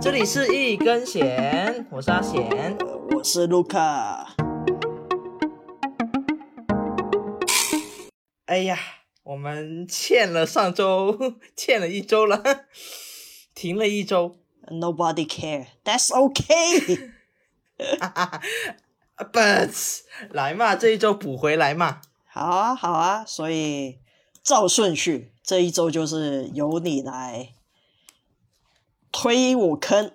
这里是一根弦，我是阿贤。我是卢卡。哎呀，我们欠了上周，欠了一周了，停了一周。Nobody care. That's okay. But 来嘛，这一周补回来嘛。好啊，好啊。所以照顺序，这一周就是由你来推我坑。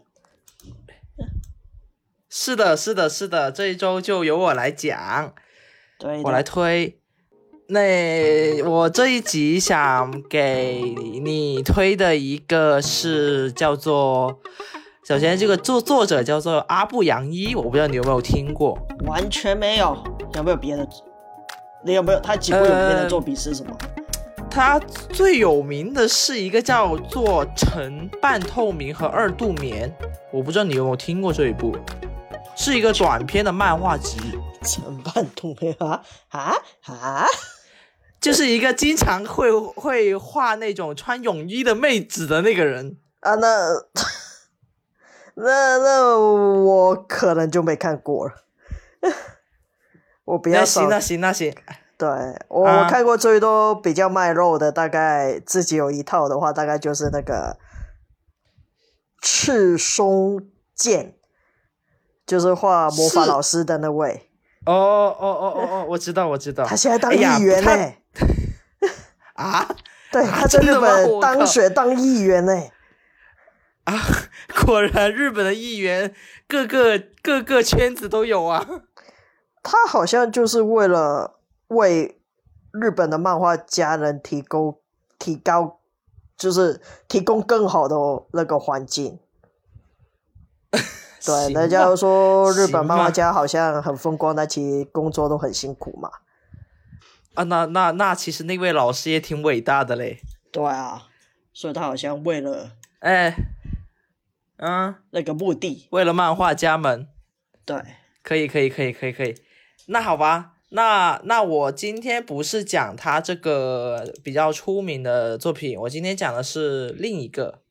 是的，是的，是的，这一周就由我来讲，对，我来推。那我这一集想给你推的一个是叫做，首先这个作作者叫做阿布杨一，我不知道你有没有听过。完全没有。有没有别的？你有没有？他几部有名的作品是什么？他最有名的是一个叫做《晨半透明》和《二度眠》，我不知道你有没有听过这一部，是一个短篇的漫画集，承办通没啊？啊？啊！就是一个经常会会画那种穿泳衣的妹子的那个人。啊，那那那我可能就没看过了。我比较少那行，那行，那行，对我、啊。我看过最多比较卖肉的，大概自己有一套的话，大概就是那个赤松健，就是画魔法老师的那位，哦哦哦哦哦，我知道，我知道。他现在当议员呢、他 啊？对，啊他在日本当靠。选当议员呢、啊，果然日本的议员各个各个圈子都有啊。他好像就是为了为日本的漫画家人提供提高，就是提供更好的那个环境。对，行人家都说日本漫画家好像很风光，但其实工作都很辛苦嘛。啊，那那那其实那位老师也挺伟大的嘞。对啊，所以他好像为了哎，嗯，那个目的，为了漫画家们，对，可以可以可以可以可以。那好吧，那那我今天不是讲他这个比较出名的作品，我今天讲的是另一个，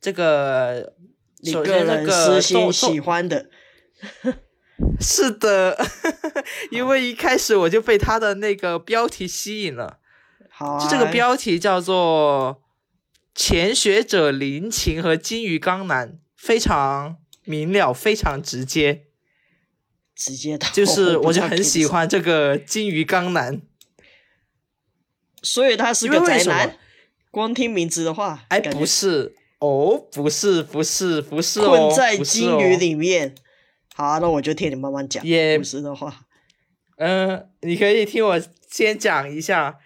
这个你个人个私心喜欢的，是的，因为一开始我就被他的那个标题吸引了，好、啊，就这个标题叫做《潜学者林琴和金鱼刚男》，非常明了，非常直接，直接到就是 我就很喜欢这个金鱼刚男。所以他是个宅男。光听名字的话，哎，不是哦，不是，不是，不是哦，困在金鱼哦里面。好啊、那我就听你慢慢讲。也不是的话，嗯，你可以听我先讲一下，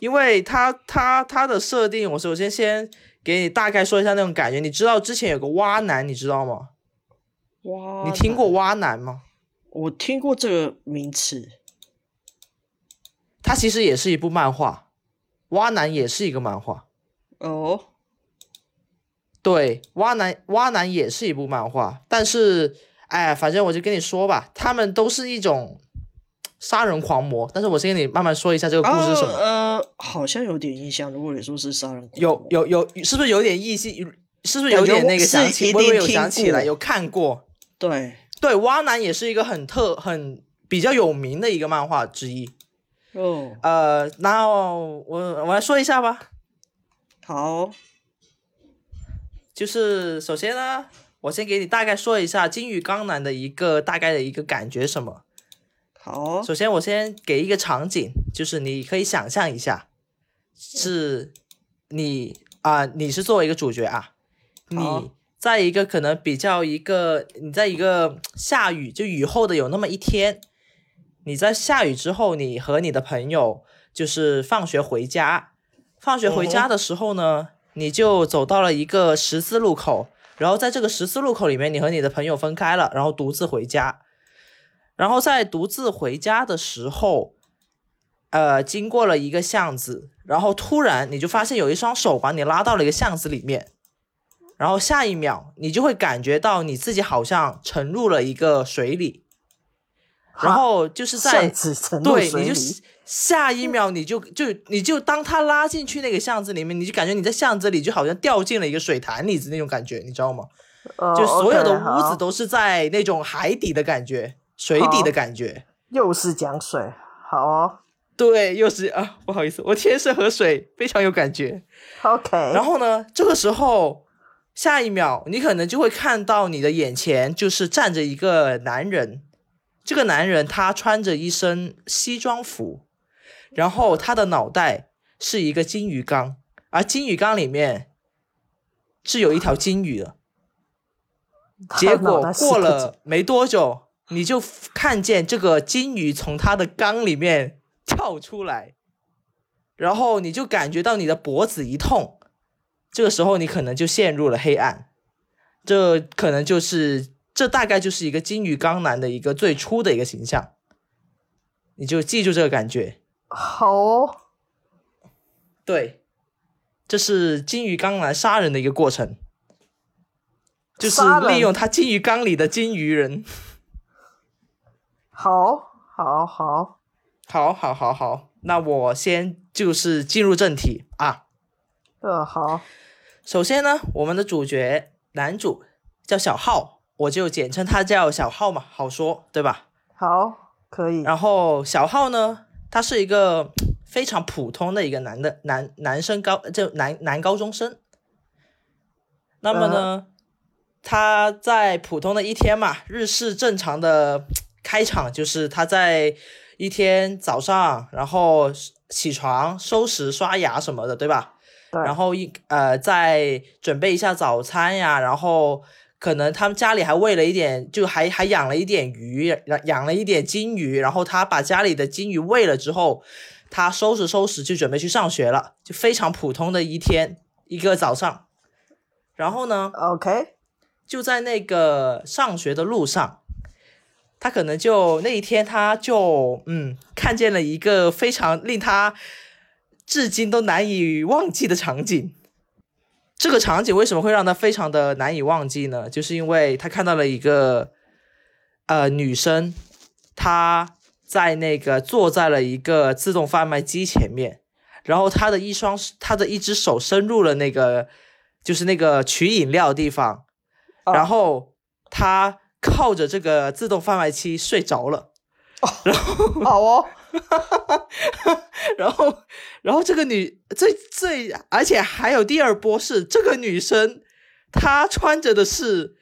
因为他他他的设定，我首先先给你大概说一下那种感觉。你知道之前有个蛙男，你知道吗？哇，你听过？蛙男吗？我听过这个名词。它其实也是一部漫画，蛙男也是一个漫画。哦，对，蛙男蛙男也是一部漫画，但是哎，反正我就跟你说吧，他们都是一种杀人狂魔。但是我先跟你慢慢说一下这个故事是什么。呃呃，好像有点印象。如果你说是杀人狂有魔有有，是不是有点意思？是不是有点那个想起？我有想起来，有看过。对对，蛙男也是一个很特、很比较有名的一个漫画之一。哦，呃，那我我来说一下吧，好，就是首先呢，我先给你大概说一下金鱼刚男的一个大概的一个感觉什么。好，首先，我先给一个场景，就是你可以想象一下，是你啊、你是作为一个主角啊，好。你在一个可能比较一个，你在一个下雨就雨后的有那么一天，你在下雨之后，你和你的朋友就是放学回家，放学回家的时候呢，你就走到了一个十字路口，然后在这个十字路口里面，你和你的朋友分开了，然后独自回家。然后在独自回家的时候，呃，经过了一个巷子，然后突然你就发现有一双手把你拉到了一个巷子里面，然后下一秒你就会感觉到你自己好像沉入了一个水里，然后就是在对，你就下一秒你就就你就当他拉进去那个巷子里面，你就感觉你在巷子里就好像掉进了一个水潭里子那种感觉，你知道吗？哦就所有的屋子都是在那种海底的感觉，水底的感觉。又是讲水，好哦对，又是啊，不好意思，我天是河水，非常有感觉。，OK，然后呢，这个时候，下一秒你可能就会看到你的眼前就是站着一个男人，这个男人他穿着一身西装服，然后他的脑袋是一个金鱼缸，而金鱼缸里面是有一条金鱼的。结果过了没多久，你就看见这个金鱼从他的缸里面跳出来，然后你就感觉到你的脖子一痛，这个时候你可能就陷入了黑暗，这可能就是这大概就是一个金鱼缸男的一个最初的一个形象，你就记住这个感觉，好哦，对，这是金鱼缸男杀人的一个过程。就是利用他金鱼缸里的金鱼人，好，好，好，好，好，好，好，那我先就是进入正题。啊。呃，好，首先呢，我们的主角男主叫小浩，我就简称他叫小浩嘛，好说，对吧？好，可以，然后小浩呢，他是一个非常普通的一个男的男男生高就男男高中生。那么呢，他在普通的一天嘛，日式正常的开场就是他在一天早上，然后起床、收拾、刷牙什么的，对吧？对，然后一呃再准备一下早餐呀，然后可能他们家里还喂了一点，就还还养了一点鱼，养养了一点金鱼，然后他把家里的金鱼喂了之后，他收拾收拾就准备去上学了，就非常普通的一天一个早上，然后呢，OK，就在那个上学的路上，他可能就那一天他就嗯看见了一个非常令他至今都难以忘记的场景。这个场景为什么会让他非常的难以忘记呢？就是因为他看到了一个呃女生，她在那个坐在了一个自动贩卖机前面，然后她的一双她的一只手伸入了那个就是那个取饮料的地方，啊然后她靠着这个自动贩卖机睡着了。然后好哦，然后，然后这个女最最，而且还有第二波是这个女生，她穿着的是，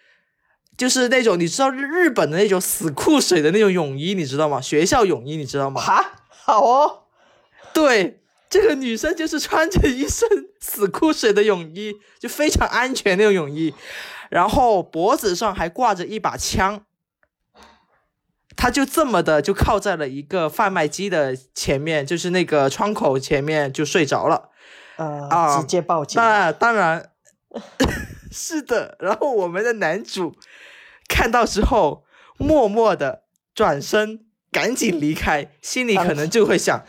就是那种你知道日日本的那种死裤水的那种泳衣，你知道吗？学校泳衣，你知道吗？哈，好哦，对，这个女生就是穿着一身死裤水的泳衣，就非常安全那种泳衣，然后脖子上还挂着一把枪。她就这么的就靠在了一个贩卖机的前面，就是那个窗口前面就睡着了。呃，啊直接报警，那当然 是的。然后我们的男主看到之后，默默的转身，赶紧离开，心里可能就会想：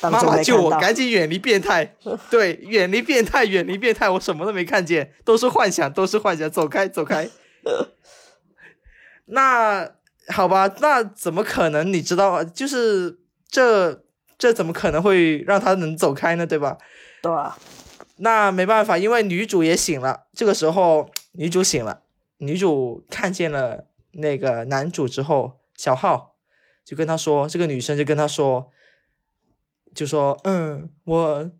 妈妈救我，赶紧远离变态。对，远离变态，远离变态，我什么都没看见，都是幻想，都是幻想，走开，走开。那好吧，那怎么可能？你知道，就是这这怎么可能会让他能走开呢？对吧？对啊，那没办法，因为女主也醒了。这个时候，女主醒了，女主看见了那个男主之后，小浩就跟他说，这个女生就跟他说，就说，嗯，我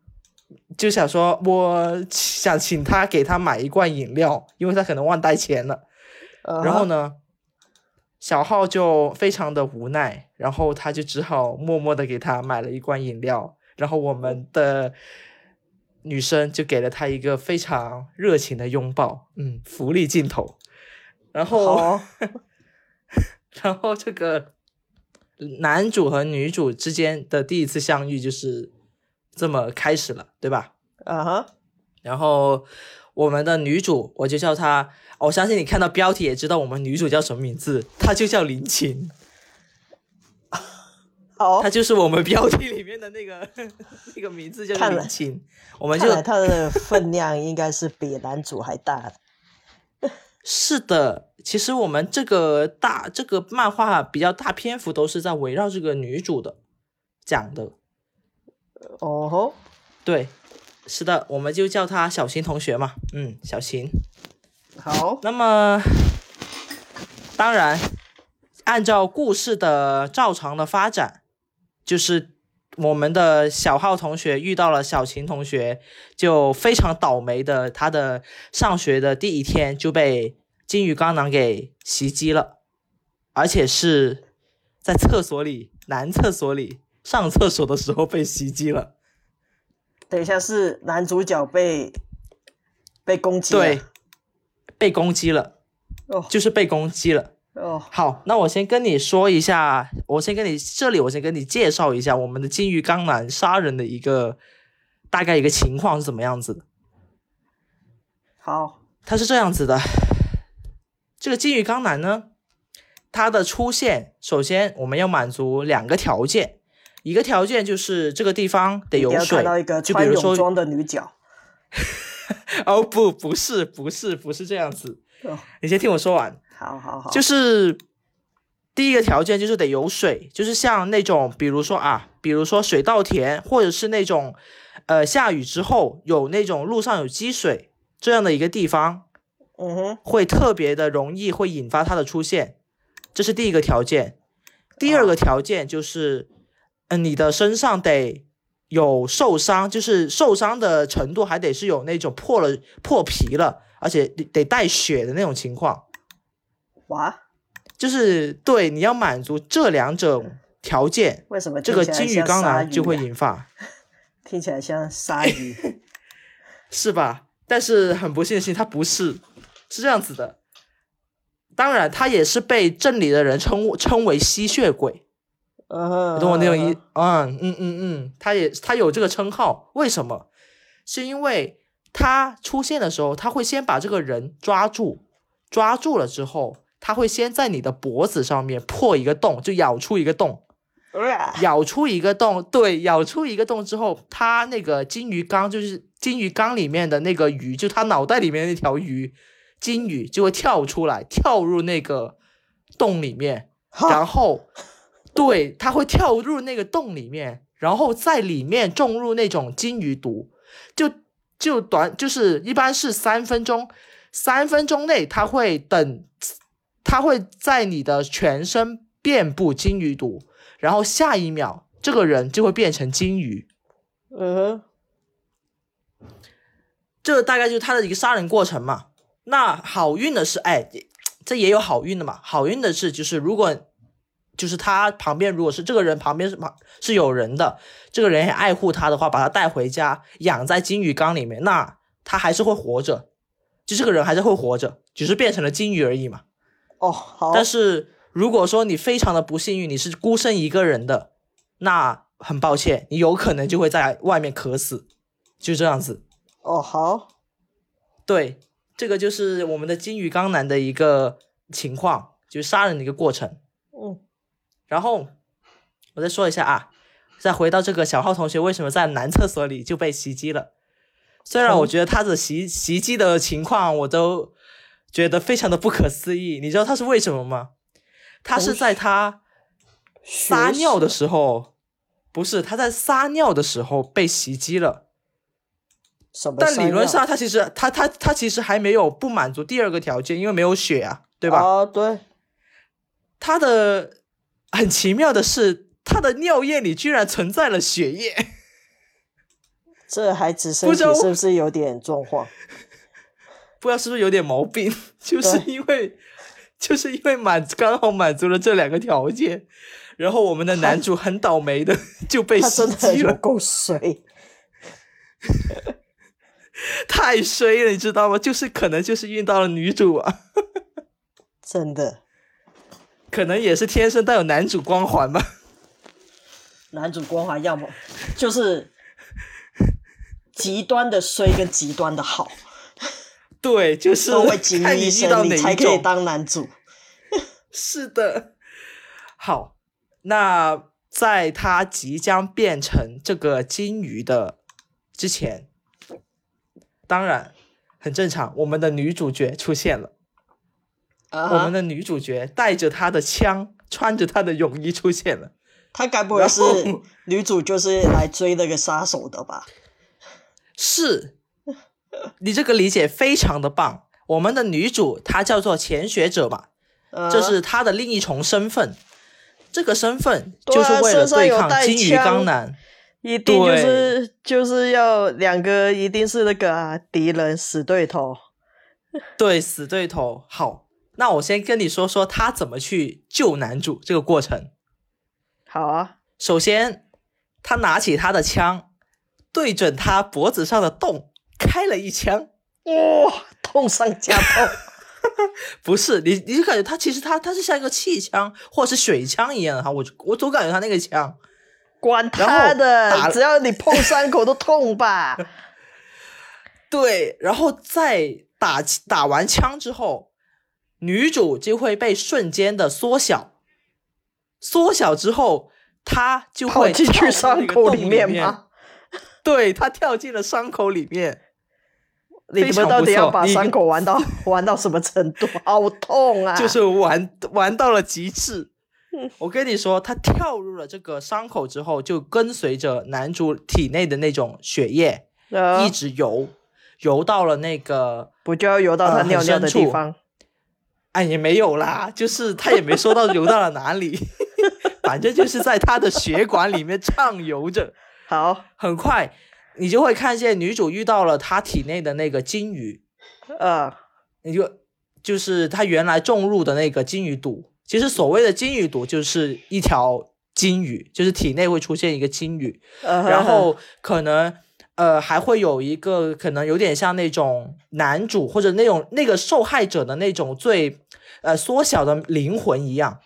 就想说，我想请他给他买一罐饮料，因为他可能忘带钱了。呃然后呢，小浩就非常的无奈，然后他就只好默默的给他买了一罐饮料，然后我们的女生就给了他一个非常热情的拥抱，嗯，福利镜头。然后，哦，然后这个男主和女主之间的第一次相遇就是这么开始了，对吧？啊哈，然后我们的女主，我就叫她，我相信你看到标题也知道我们女主叫什么名字，她就叫林琴，好哦她，就是我们标题里面的那个那个名字叫林琴。我们就看来他的分量应该是比男主还大的。是的，其实我们这个大这个漫画比较大篇幅都是在围绕这个女主的讲的。哦吼，对，是的，我们就叫她小琴同学嘛，嗯，小琴。好，那么，当然，按照故事的照常的发展，就是我们的小浩同学遇到了小琴同学，就非常倒霉的，他的上学的第一天就被金鱼缸男给袭击了，而且是在厕所里，男厕所里上厕所的时候被袭击了。等一下是男主角被被攻击了，对，被攻击了，哦就是被攻击了。哦，好，那我先跟你说一下，我先跟你这里，我先跟你介绍一下我们的金鱼缸男杀人的一个大概一个情况是怎么样子的。好，他是这样子的，这个金鱼缸男呢，他的出现，首先我们要满足两个条件，一个条件就是这个地方得有水看到一个，就比如说，装的女角。哦不，不是，不是，不是这样子，哦，你先听我说完。好好好，就是第一个条件就是得有水，就是像那种比如说啊，比如说水稻田，或者是那种呃下雨之后有那种路上有积水这样的一个地方，嗯哼，会特别的容易会引发它的出现，这是第一个条件。第二个条件就是，嗯、你的身上得有受伤，就是受伤的程度还得是有那种破了破皮了，而且得带血的那种情况。哇，就是对你要满足这两种条件，为什么这个金鱼缸像鲨鱼男就会啊引发，听起来像鲨鱼？是吧？但是很不幸的是，他不是，是这样子的。当然，他也是被镇里的人称称为吸血鬼，懂我那种意嗯？嗯嗯嗯嗯，他也他有这个称号，为什么？是因为他出现的时候，他会先把这个人抓住，抓住了之后，他会先在你的脖子上面破一个洞，就咬出一个洞。咬出一个洞，对，咬出一个洞之后，他那个金鱼缸就是金鱼缸里面的那个鱼，就他脑袋里面那条鱼，金鱼就会跳出来，跳入那个洞里面，然后，对，它会跳入那个洞里面，然后在里面种入那种金鱼毒，就就短，就是一般是三分钟，三分钟内它会等，它会在你的全身遍布金鱼毒。然后下一秒，这个人就会变成金鱼。嗯哼，这大概就是他的一个杀人过程嘛。那好运的是，哎，这也有好运的嘛。好运的是，就是如果就是他旁边如果是这个人旁边是是有人的，这个人也爱护他的话，把他带回家养在金鱼缸里面，那他还是会活着，就这个人还是会活着，只是变成了金鱼而已嘛。哦，好，但是如果说你非常的不幸运，你是孤身一个人的，那很抱歉，你有可能就会在外面渴死，就这样子。哦，好，对，这个就是我们的金鱼缸男的一个情况，就是杀人的一个过程。嗯，然后我再说一下啊，再回到这个小浩同学为什么在男厕所里就被袭击了。虽然我觉得他的袭袭击的情况我都觉得非常的不可思议，你知道他是为什么吗？他是在他撒尿的时候，不是他在撒尿的时候被袭击了。但理论上，他其实他他他其实还没有不满足第二个条件，因为没有血啊，对吧？啊，对，他的很奇妙的是，他的尿液里居然存在了血液，这孩子身体是不是有点状况？不知道是不是有点毛病？就是因为就是因为满刚好满足了这两个条件，然后我们的男主很倒霉的就被袭他真的击了，够衰。太衰了，你知道吗？就是可能就是遇到了女主啊，真的，可能也是天生带有男主光环吧。男主光环要么 就是极端的衰跟极端的好，对，就是都会经历一看你遇到生，哪你才可以。当男主。是的，好，那在他即将变成这个金鱼的之前，当然很正常，我们的女主角出现了。我们的女主角带着她的枪，穿着她的泳衣出现了。她该不会是 女主就是来追那个杀手的吧？是，你这个理解非常的棒，我们的女主她叫做潜学者嘛，呃这是她的另一重身份。这个身份就是为了对抗金鱼枪刚男。一定就是就是要两个一定是那个啊敌人死对头。对，死对头。好，那我先跟你说说他怎么去救男主这个过程。好啊，首先，他拿起他的枪，对准他脖子上的洞开了一枪。哇，痛上加痛。不是你，你就感觉他其实他他是像一个气枪或者是水枪一样的哈，我我总感觉他那个枪，管他的，只要你碰伤口都痛吧。对，然后再打打完枪之后，女主就会被瞬间的缩小，缩小之后，她就跑会进去伤口里面面吗？对，她跳进了伤口里面。你们到底要把伤口玩到玩到什么程度？好痛啊！就是玩玩到了极致嗯。我跟你说，她跳入了这个伤口之后，就跟随着男主体内的那种血液呃一直游，游到了那个，不就要游到他呃尿尿的地方？哎，也没有啦，就是他也没说到游到了哪里，反正就是在他的血管里面畅游着。好，很快，你就会看见女主遇到了她体内的那个金鱼，呃，你就就是她原来种入的那个金鱼毒。其实所谓的金鱼毒就是一条金鱼，就是体内会出现一个金鱼，呃然后可能呃还会有一个可能有点像那种男主或者那种那个受害者的那种最呃缩小的灵魂一样。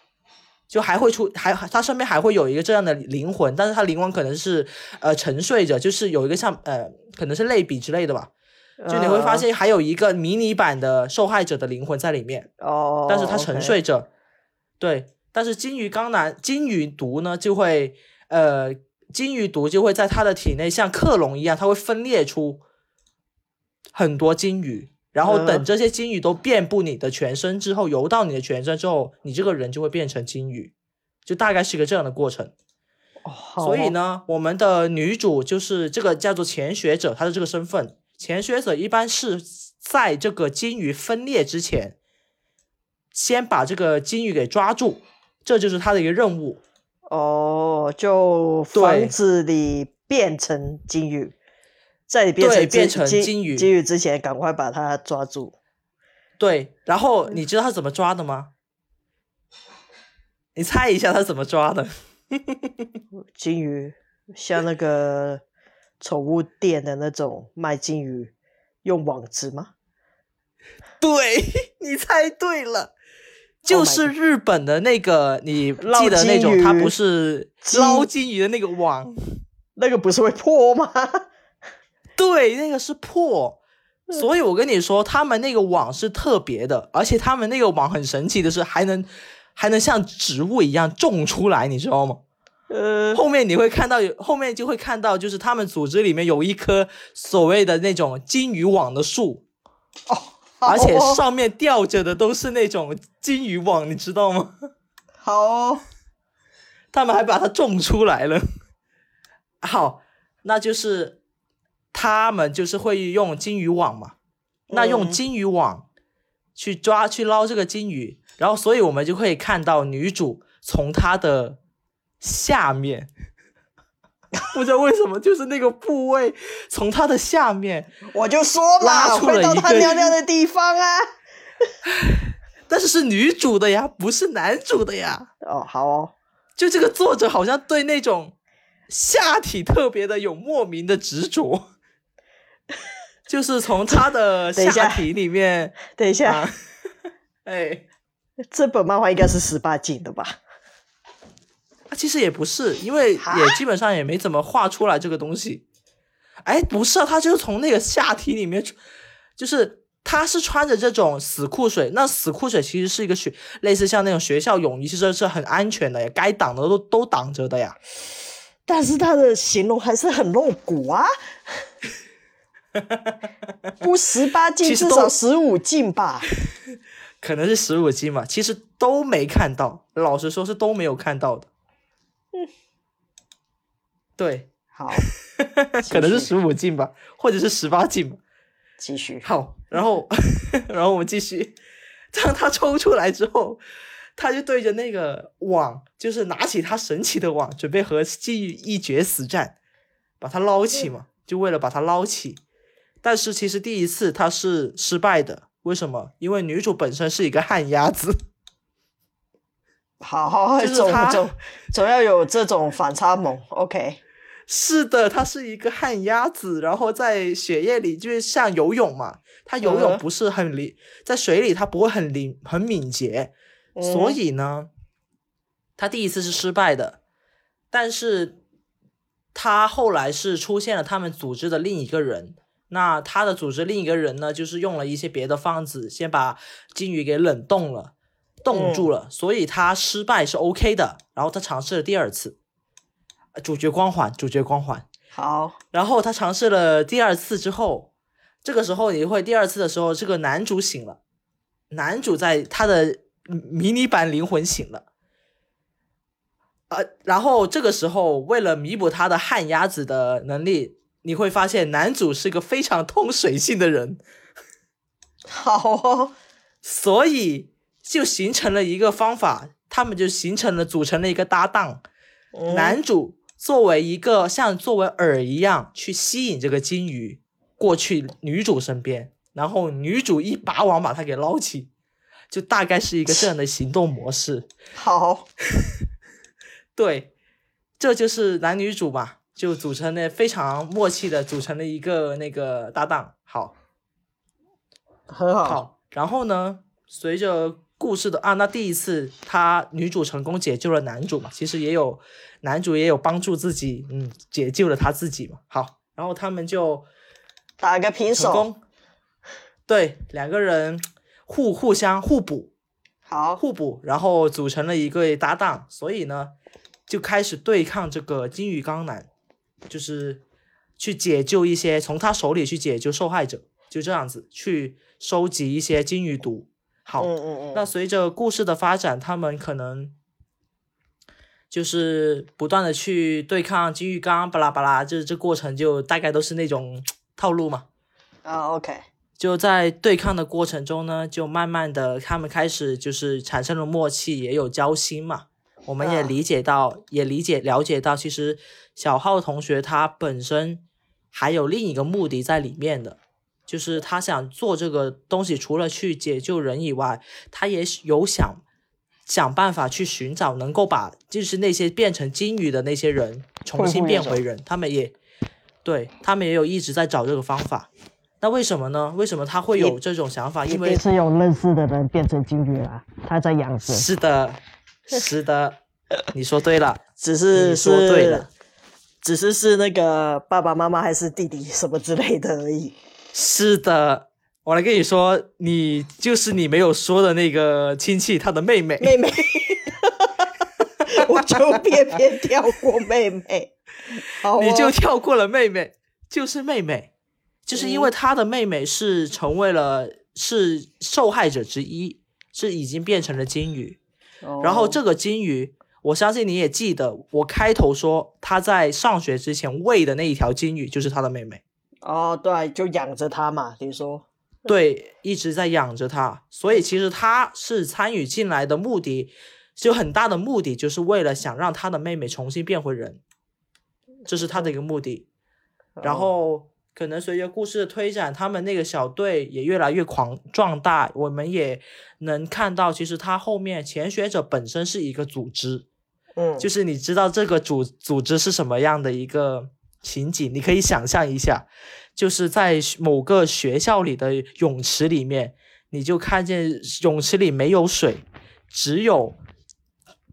就还会出，还他身边还会有一个这样的灵魂，但是他灵魂可能是呃沉睡着，就是有一个像呃可能是类比之类的吧，就你会发现还有一个迷你版的受害者的灵魂在里面，哦，但是他沉睡着。对，但是金鱼刚男金鱼毒呢，就会呃，金鱼毒就会在他的体内像克隆一样，它会分裂出很多金鱼，然后等嗯这些金鱼都遍布你的全身之后，游到你的全身之后，你这个人就会变成金鱼，就大概是一个这样的过程。哦所以哦，呢，我们的女主就是这个叫做潜学者，她的这个身份，潜学者一般是在这个金鱼分裂之前，先把这个金鱼给抓住，这就是她的一个任务。哦，就对防止你变成金鱼，在你变成对变成金金鱼金鱼之前，赶快把它抓住。对，然后你知道他怎么抓的吗？你猜一下他怎么抓的？金鱼像那个宠物店的那种卖金鱼，用网子吗？对，你猜对了。就 Oh 是日本的那个，你记得那种，它不是捞金鱼的那个网，那个不是会破吗？对，那个是破。所以我跟你说，他们那个网是特别的，而且他们那个网很神奇的是，还能还能像植物一样种出来，你知道吗？呃，后面你会看到有，后面就会看到，就是他们组织里面有一棵所谓的那种金鱼网的树，而且上面吊着的都是那种金鱼网，你知道吗？好哦，他们还把它种出来了。好，那就是他们就是会用金鱼网嘛，那用嗯金鱼网去抓去捞这个金鱼，然后所以我们就可以看到女主从她的下面。不知道为什么，就是那个部位从他的下面，我就说嘛，拉出了会到他尿尿的地方啊。但是是女主的呀，不是男主的呀。哦，好哦，就这个作者好像对那种下体特别的有莫名的执着，就是从他的下下体里面等一下，啊，哎，这本漫画应该是十八禁的吧？啊其实也不是，因为也基本上也没怎么画出来这个东西。哎，不是啊，他就是从那个下体里面出，就是他是穿着这种死裤水，那死裤水其实是一个学类似像那种学校泳衣，其实是很安全的呀，该挡的都都挡着的呀。但是他的形容还是很露骨啊。不十八禁，至少十五禁吧？可能是十五禁嘛，其实都没看到，老实说是都没有看到的。嗯，对，好，可能是十五进吧，或者是十八进吧。继续。好，然后 然后我们继续，当他抽出来之后，他就对着那个网，就是拿起他神奇的网，准备和金鱼一决死战，把它捞起嘛，就为了把它捞起。但是其实第一次他是失败的，为什么？因为女主本身是一个旱鸭子。好，就是总他。总总要有这种反差萌。OK，是的，他是一个旱鸭子，然后在血液里就是像游泳嘛，他游嗯。泳不是很灵，在水里他不会很灵很敏捷，所嗯以呢，他第一次是失败的，但是他后来是出现了他们组织的另一个人。那他的组织另一个人呢，就是用了一些别的方子，先把金鱼给冷冻了，冻住了，所以他失败是 OK 的。然后他尝试了第二次，呃主角光环，主角光环。好，然后他尝试了第二次之后，这个时候你会第二次的时候，这个男主醒了，男主在他的迷你版灵魂醒了，呃，然后这个时候为了弥补他的旱鸭子的能力，你会发现男主是个非常通水性的人，好哦，所以就形成了一个方法，他们就形成了组成了一个搭档，嗯男主作为一个像作为饵一样去吸引这个金鱼过去女主身边，然后女主一把网把它给捞起，就大概是一个这样的行动模式。好，对，这就是男女主嘛，就组成了非常默契的组成了一个那个搭档。好，很好，好，然后呢，随着故事的啊，那第一次他女主成功解救了男主嘛，其实也有男主也有帮助自己，嗯，解救了他自己嘛。好，然后他们就打个平手，对，两个人互互相互补，好，互补，然后组成了一个搭档，所以呢，就开始对抗这个金鱼缸男，就是去解救一些从他手里去解救受害者，就这样子去收集一些金鱼毒。好，嗯嗯嗯，那随着故事的发展，他们可能就是不断的去对抗金玉缸，巴拉巴拉，就是这过程就大概都是那种套路嘛。啊，OK，就在对抗的过程中呢，就慢慢的他们开始就是产生了默契，也有交心嘛。我们也啊理解到，也理解了解到，其实小浩同学他本身还有另一个目的在里面的，就是他想做这个东西，除了去解救人以外，他也有想想办法去寻找能够把就是那些变成金鱼的那些人重新变回人，他们也对他们也有一直在找这个方法。那为什么呢？为什么他会有这种想法？因为是有认识的人变成金鱼了，他在养着，是的，是的，你说对了，只是你说对了，只是是那个爸爸妈妈还是弟弟什么之类的而已。是的。我来跟你说，你就是你没有说的那个亲戚，他的妹妹。妹妹，我就偏偏跳过妹妹，好、哦，你就跳过了妹妹，就是妹妹，就是嗯因为他的妹妹是成为了是受害者之一，是已经变成了金鱼。哦，然后这个金鱼，我相信你也记得，我开头说他在上学之前喂的那一条金鱼就是他的妹妹，哦，对，就养着他嘛，你说，对，一直在养着他，所以其实他是参与进来的目的，就很大的目的就是为了想让他的妹妹重新变回人，这是他的一个目的。然哦后可能随着故事的推展，他们那个小队也越来越狂壮大，我们也能看到，其实他后面潜学者本身是一个组织，嗯，就是你知道这个组组织是什么样的一个情景，你可以想象一下，就是在某个学校里的泳池里面，你就看见泳池里没有水，只有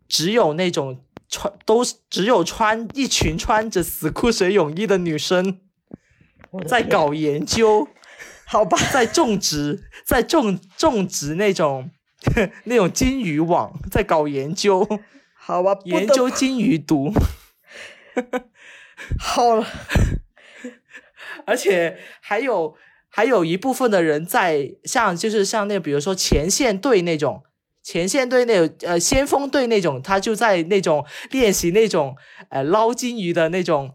只有那种穿都只有穿一群穿着死裤水泳衣的女生在搞研究，好吧，在种植，在种种植那种 那种金鱼网，在搞研究。好吧，研究金鱼毒，好了，而且还有还有一部分的人在像就是像那比如说前线队那种前线队那种呃先锋队那种，他就在那种练习那种呃捞金鱼的那种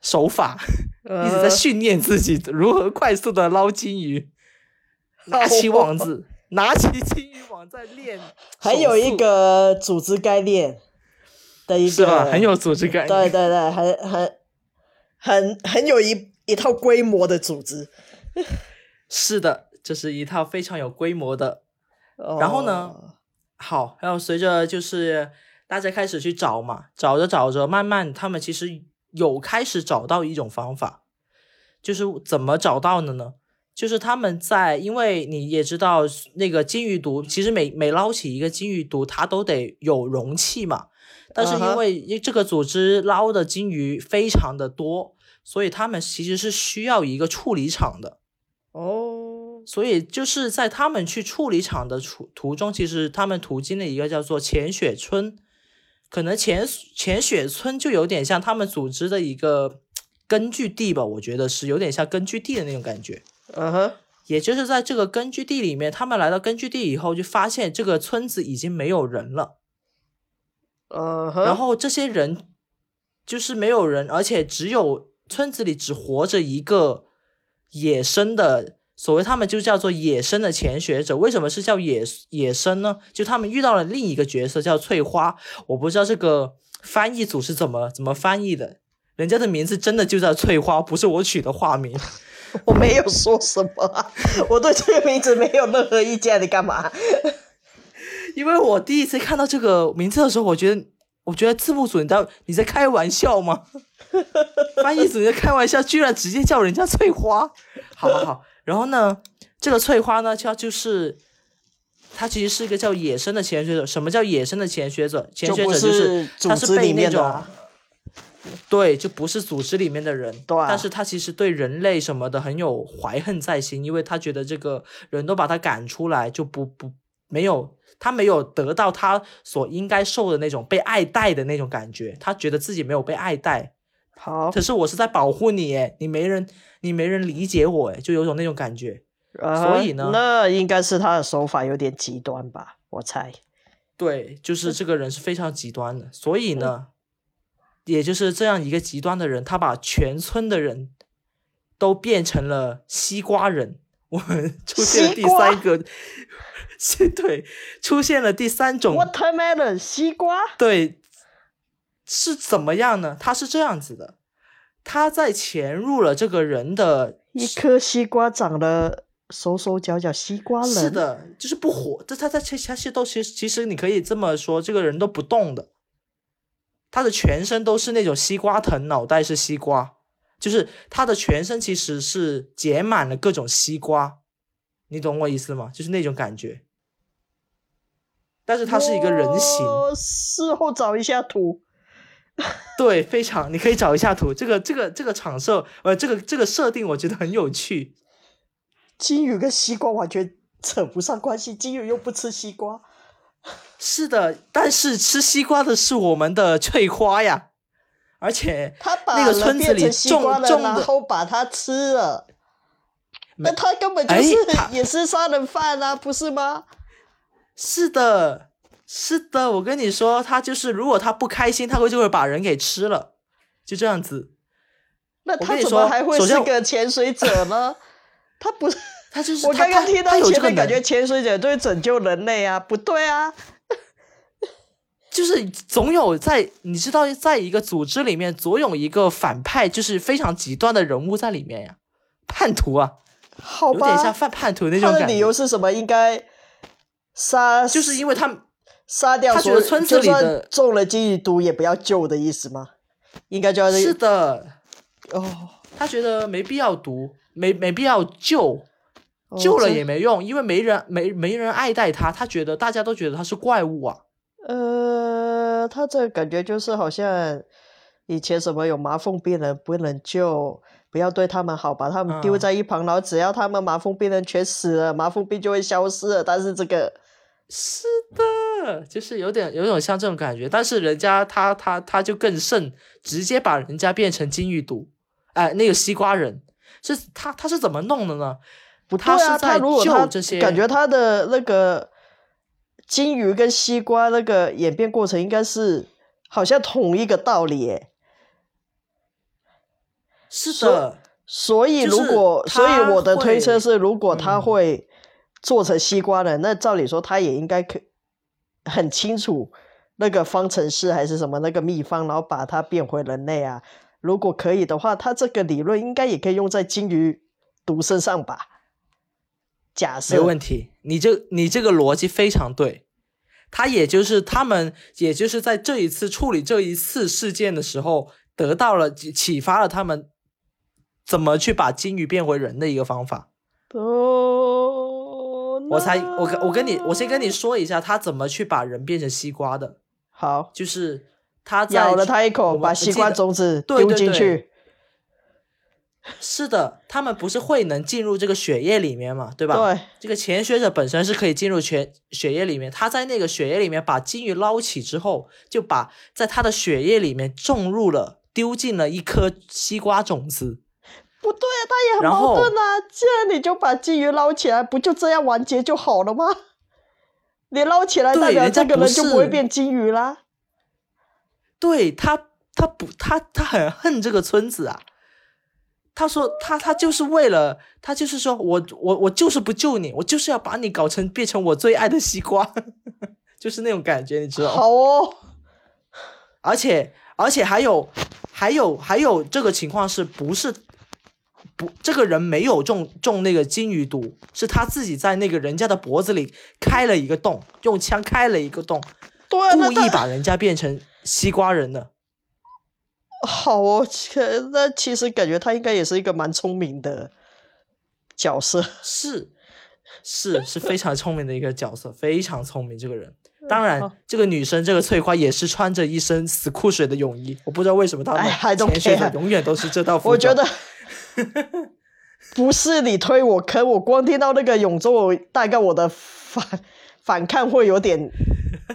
手法，一直在训练自己如何快速的捞金鱼，拿起网子，拿起金鱼网在练。还有一个组织概念的一个，是吧？很有组织概念。对对对，很很很很有一一套规模的组织。是的，这是一套非常有规模的。然后呢？好，然后随着就是大家开始去找嘛，找着找着，慢慢他们其实有开始找到一种方法，就是怎么找到的呢？就是他们在，因为你也知道，那个金鱼毒，其实每每捞起一个金鱼毒，它都得有容器嘛。但是因为这个组织捞的金鱼非常的多，所以他们其实是需要一个处理厂的。哦，所以就是在他们去处理厂的途途中，其实他们途经了一个叫做浅雪村，可能浅浅雪村就有点像他们组织的一个根据地吧，我觉得是有点像根据地的那种感觉。嗯哼，也就是在这个根据地里面，他们来到根据地以后，就发现这个村子已经没有人了。嗯哼，然后这些人就是没有人，而且只有村子里只活着一个野生的，所谓他们就叫做野生的潜学者。为什么是叫野野生呢？就他们遇到了另一个角色叫翠花，我不知道这个翻译组是怎么怎么翻译的，人家的名字真的就叫翠花，不是我取的化名。我没有说什么，我对这个名字没有任何意见，你干嘛？因为我第一次看到这个名字的时候，我觉得，我觉得字幕组你在你在开玩笑吗？翻译组在开玩笑，居然直接叫人家翠花，好好好。然后呢，这个翠花呢，它就是它其实是一个叫野生的潜学者。什么叫野生的潜学者？潜学者就是他是被那种，对，就不是组织里面的人，对。但是他其实对人类什么的很有怀恨在心，因为他觉得这个人都把他赶出来，就不不没有。他没有得到他所应该受的那种被爱戴的那种感觉，他觉得自己没有被爱戴。好，可是我是在保护你，诶，你没人，你没人理解我，诶，就有种那种感觉。所以呢，那应该是他的手法有点极端吧？我猜。对，就是这个人是非常极端的。所以呢，也就是这样一个极端的人，他把全村的人都变成了西瓜人。我们出现了第三个。对，出现了第三种 watermelon 西瓜。对，是怎么样呢？它是这样子的，它在潜入了这个人的一颗西瓜长了手手脚脚西瓜人。是的，就是不活。这他他其实其实都其实其实你可以这么说，这个人都不动的，他的全身都是那种西瓜藤，脑袋是西瓜，就是他的全身其实是结满了各种西瓜。你懂我意思吗？就是那种感觉。但是它是一个人形。事后找一下图。对，非常，你可以找一下图。这个这个这个场设，呃，这个这个设定，我觉得很有趣。金鱼跟西瓜完全扯不上关系，金鱼又不吃西瓜。是的，但是吃西瓜的是我们的翠花呀，而且他把那个村子里种种然后把它吃了。那他根本就是也是杀人犯啊，不是吗？是的，是的，我跟你说，他就是如果他不开心，他会就会把人给吃了，就这样子。那他怎么还会是个潜水者呢？他不是，他就是我刚刚听到前面感觉潜水者对拯救人类啊，不对啊。就是总有在你知道，在一个组织里面，总有一个反派，就是非常极端的人物在里面呀，叛徒啊。好吧，有点像犯叛徒那种感觉。理由是什么？应该杀，就是因为他杀掉，他觉得村子里的中了金鱼毒也不要救的意思吗？应该叫是的。哦，他觉得没必要毒，没没必要救，救了也没用，因为没人没没人爱戴他。他觉得大家都觉得他是怪物啊。呃，他这感觉就是好像以前什么有麻风病人不能救。不要对他们好，把他们丢在一旁，然后只要他们麻风病人全死了，麻风病就会消失了。但是这个是的，就是有点有种像这种感觉。但是人家他他他就更甚，直接把人家变成金鱼毒，哎，那个西瓜人是他他是怎么弄的呢？不，他是在救这些。感觉他的那个金鱼跟西瓜那个演变过程应该是好像同一个道理，哎。是的，所以如果，所以我的推测是，如果他会做成西瓜的，那照理说他也应该可很清楚那个方程式还是什么那个秘方，然后把它变回人类啊。如果可以的话，他这个理论应该也可以用在金鱼毒身上吧？假设没问题，你这你这个逻辑非常对。他也就是他们，也就是在这一次处理这一次事件的时候，得到了启发了他们怎么去把金鱼变回人的一个方法。哦，我才我跟我跟你，我先跟你说一下他怎么去把人变成西瓜的。好，就是他咬了他一口，把西瓜种子丢进去。是的，他们不是会能进入这个血液里面嘛，对吧？对，这个潜学者本身是可以进入全血液里面。他在那个血液里面把金鱼捞起之后，就把在他的血液里面种入了，丢进了一颗西瓜种子。不对啊，他也很矛盾啊！既然你就把金鱼捞起来，不就这样完结就好了吗？你捞起来代表这个人就不会变金鱼啦。对他，他不，他他很恨这个村子啊。他说：“他他就是为了他就是说我我我就是不救你，我就是要把你搞成变成我最爱的西瓜，就是那种感觉，你知道？好哦。而且而且还有还有还有这个情况是不是不这个人没有中中那个金鱼毒，是他自己在那个人家的脖子里开了一个洞，用枪开了一个洞，故意把人家变成西瓜人的。”好哦，那其实感觉他应该也是一个蛮聪明的角色，是是是非常聪明的一个角色，非常聪明这个人。当然，这个女生这个翠花也是穿着一身死酷水的泳衣，我不知道为什么她们潜水的永远都是这套服装。我觉得 不是你推我坑，我光听到那个泳装，大概我的反反抗会有点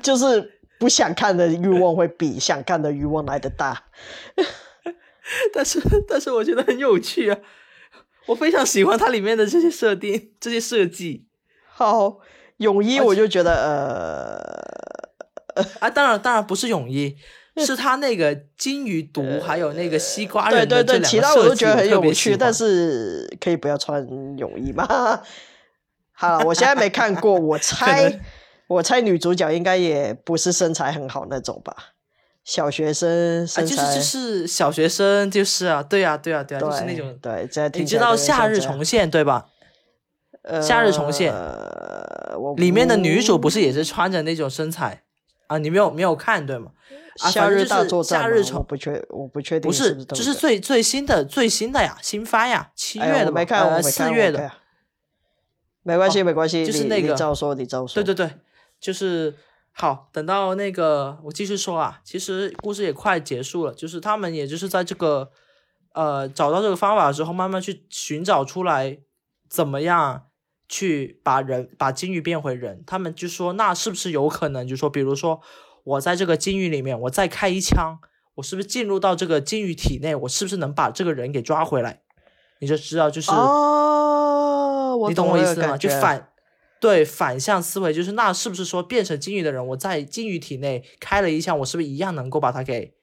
就是。不想看的欲望会比想看的欲望来的大，但是但是我觉得很有趣啊，我非常喜欢它里面的这些设定、这些设计。好，泳衣我就觉得呃，啊，当然当然不是泳衣，是他那个金鱼毒还有那个西瓜人的这两个其他我都觉得很有趣，但是可以不要穿泳衣吗？好，我现在没看过，我猜。我猜女主角应该也不是身材很好那种吧，小学生身材，就是就是小学生，就是啊，对啊，对啊，对啊，就是那种对。你知道《夏日重现》对吧？呃，夏日重现，里面的女主不是也是穿着那种身材啊？你没有没有看对吗？夏日大作战，夏日重不确我不确定，不是，这是最最新的最新的呀，新发呀，七月的没看，呃，四月的，没关系没关系，就是那个，你照说你照说，对对对。就是好，等到那个我继续说啊，其实故事也快结束了。就是他们也就是在这个呃找到这个方法之后，慢慢去寻找出来怎么样去把人把金鱼变回人。他们就说，那是不是有可能，就说比如说我在这个金鱼里面，我再开一枪，我是不是进入到这个金鱼体内，我是不是能把这个人给抓回来？你就知道，就是哦，你懂我意思吗？就反。对反向思维，就是那是不是说变成金鱼的人，我在金鱼体内开了一枪，我是不是一样能够把他给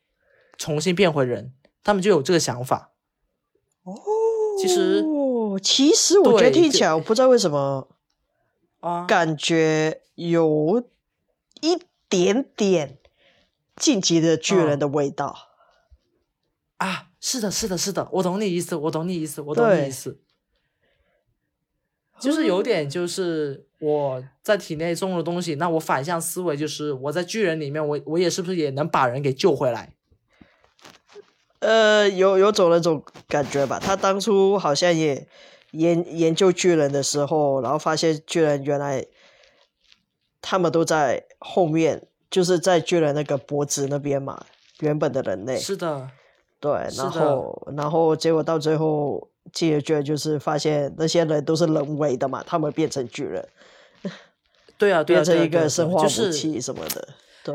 重新变回人？他们就有这个想法。哦，其实其实我觉得听起来，我不知道为什么啊，感觉有一点点晋级的巨人的味道啊。是的，是的，是的，我懂你意思，我懂你意思，我懂你意思。就是有点，就是我在体内种了东西，那我反向思维就是我在巨人里面，我我也是不是也能把人给救回来？呃，有有种那种感觉吧。他当初好像也研研究巨人的时候，然后发现巨人原来他们都在后面，就是在巨人那个脖子那边嘛，原本的人类是的，对，然后然后结果到最后。巨人就是发现那些人都是人为的嘛，他们变成巨人，对啊，变成一个生化武器什么的，对，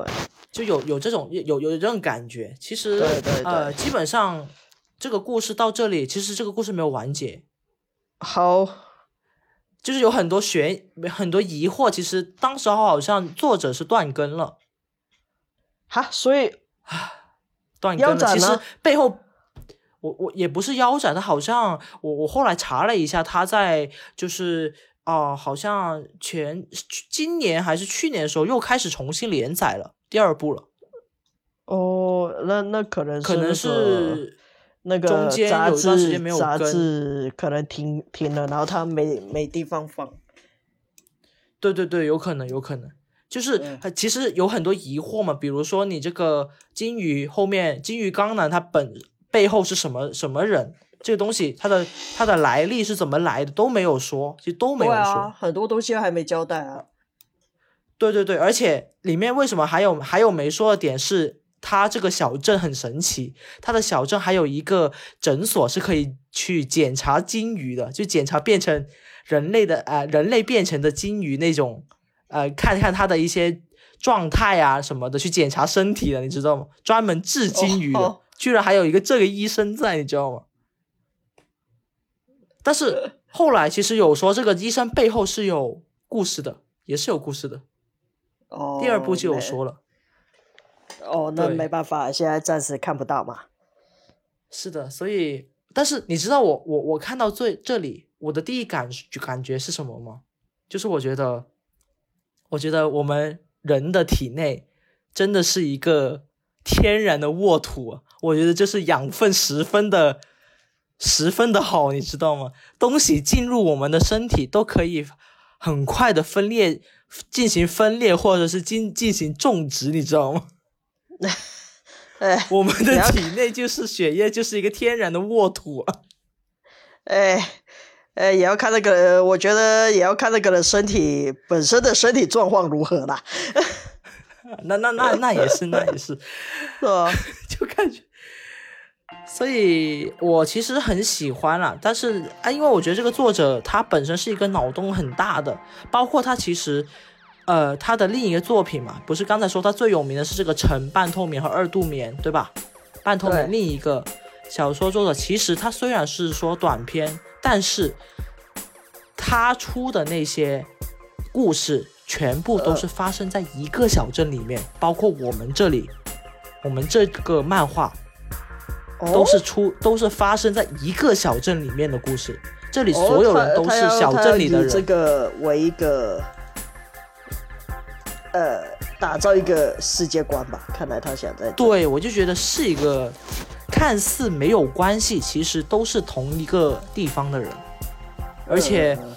就有有这种有有这种感觉。其实，对对呃，基本上这个故事到这里，其实这个故事没有完结。好，就是有很多悬很多疑惑，其实当时候好像作者是断更了，哈，所以断更了。其实背后。我我也不是腰斩，他好像我我后来查了一下，他在就是哦、好像前今年还是去年的时候又开始重新连载了第二部了，哦，那那可能是可能是那个中间杂有一段时志间没有杂志可能停停了，然后他没没地方放。对对对，有可能，有可能，就是其实有很多疑惑嘛，比如说你这个金鱼后面金鱼缸呢，它本背后是什么什么人，这个东西它的它的来历是怎么来的都没有说，其实都没有说。啊，很多东西还没交代啊。对对对，而且里面为什么还有还有没说的点是，它这个小镇很神奇，它的小镇还有一个诊所是可以去检查金鱼的，就检查变成人类的呃人类变成的金鱼那种，呃看看他的一些状态啊什么的，去检查身体的，你知道吗？专门治金鱼的，哦居然还有一个这个医生在，你知道吗？但是后来其实有说这个医生背后是有故事的，也是有故事的。哦，第二部就有说了，哦，那没办法，现在暂时看不到嘛。是的，所以，但是你知道我我我看到最这里，我的第一感感觉是什么吗？就是我觉得，我觉得我们人的体内真的是一个天然的沃土啊，我觉得就是养分十分的十分的好，你知道吗？东西进入我们的身体都可以很快的分裂，进行分裂或者是进进行种植，你知道吗？哎我们的体内就是血液，就是一个天然的沃土啊。哎哎，也要看那个，我觉得也要看那个人身体本身的身体状况如何啦，那那那那也是，那也是，是吧？就感觉。所以我其实很喜欢啦，但是啊，因为我觉得这个作者他本身是一个脑洞很大的，包括他其实，呃，他的另一个作品嘛，不是刚才说他最有名的是这个《晨半透明》和《二度眠》，对吧？半透明另一个小说作者，其实他虽然是说短篇，但是他出的那些故事全部都是发生在一个小镇里面，包括我们这里，我们这个漫画都哦是出、都是发生在一个小镇里面的故事，这里哦所有人都是小镇里的他以这。个为一个呃，打造一个世界观吧。看来他想在对，我就觉得是一个看似没有关系，其实都是同一个地方的人，而且嗯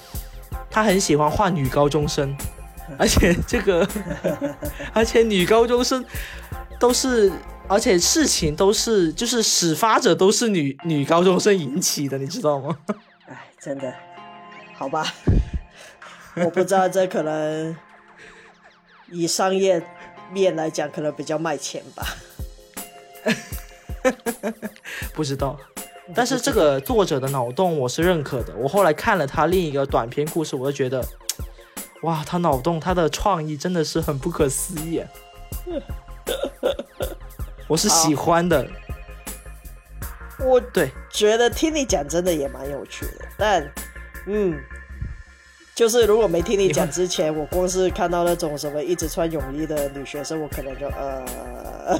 他很喜欢画女高中生，而且这个，而且女高中生都是，而且事情都是，就是始发者都是女女高中生引起的，你知道吗？哎，真的，好吧，我不知道这可能以商业面来讲，可能比较卖钱吧。不知道。但是这个作者的脑洞我是认可的。我后来看了他另一个短篇故事，我就觉得，哇，他脑洞他的创意真的是很不可思议啊，我是喜欢的。我对，觉得听你讲真的也蛮有趣的，但嗯，就是如果没听你讲之前，我光是看到那种什么一直穿泳衣的女学生，我可能就呃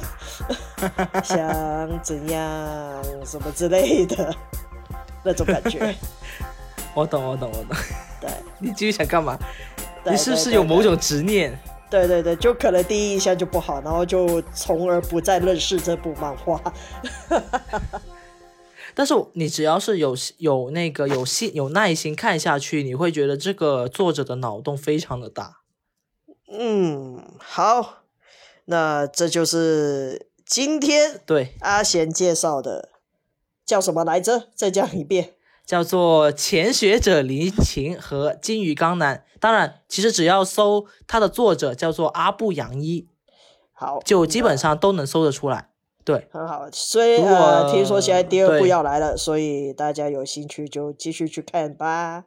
想怎样什么之类的那种感觉。我懂，我懂，我懂。对，你继续想干嘛？对你是不是有某种执念？对对对，就可能第一印象就不好，然后就从而不再认识这部漫画。但是你只要是有有那个有心有耐心看下去，你会觉得这个作者的脑洞非常的大。嗯，好，那这就是今天对，阿贤介绍的，叫什么来着？再讲一遍。叫做前学者林琴和金鱼缸男。当然，其实只要搜他的作者叫做阿布杨一，好，就基本上都能搜得出来。对，很好。所以如果呃，听说现在第二部要来了，所以大家有兴趣就继续去看吧。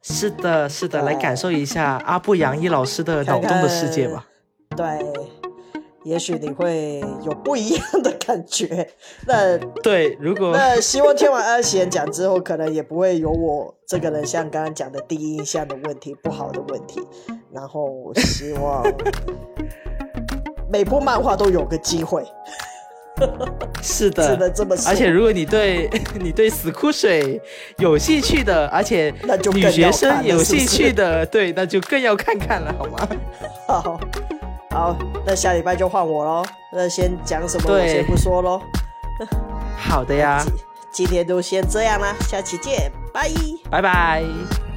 是的，是的，来感受一下阿布杨一老师的脑洞的世界吧。对，也许你会有不一样的感觉。那对，如果那希望听完阿贤讲之后，可能也不会有我这个人像刚刚讲的第一印象的问题、不好的问题。然后希望每部漫画都有个机会。是的，只能这么说而且如果你对 你对死枯水有兴趣的，而且女学生有兴趣的，对，那就更要看看了，好吗？好，好，那下礼拜就换我喽。那先讲什么先不说喽。好的呀，今 今天就先这样啦，下期见，拜。拜拜。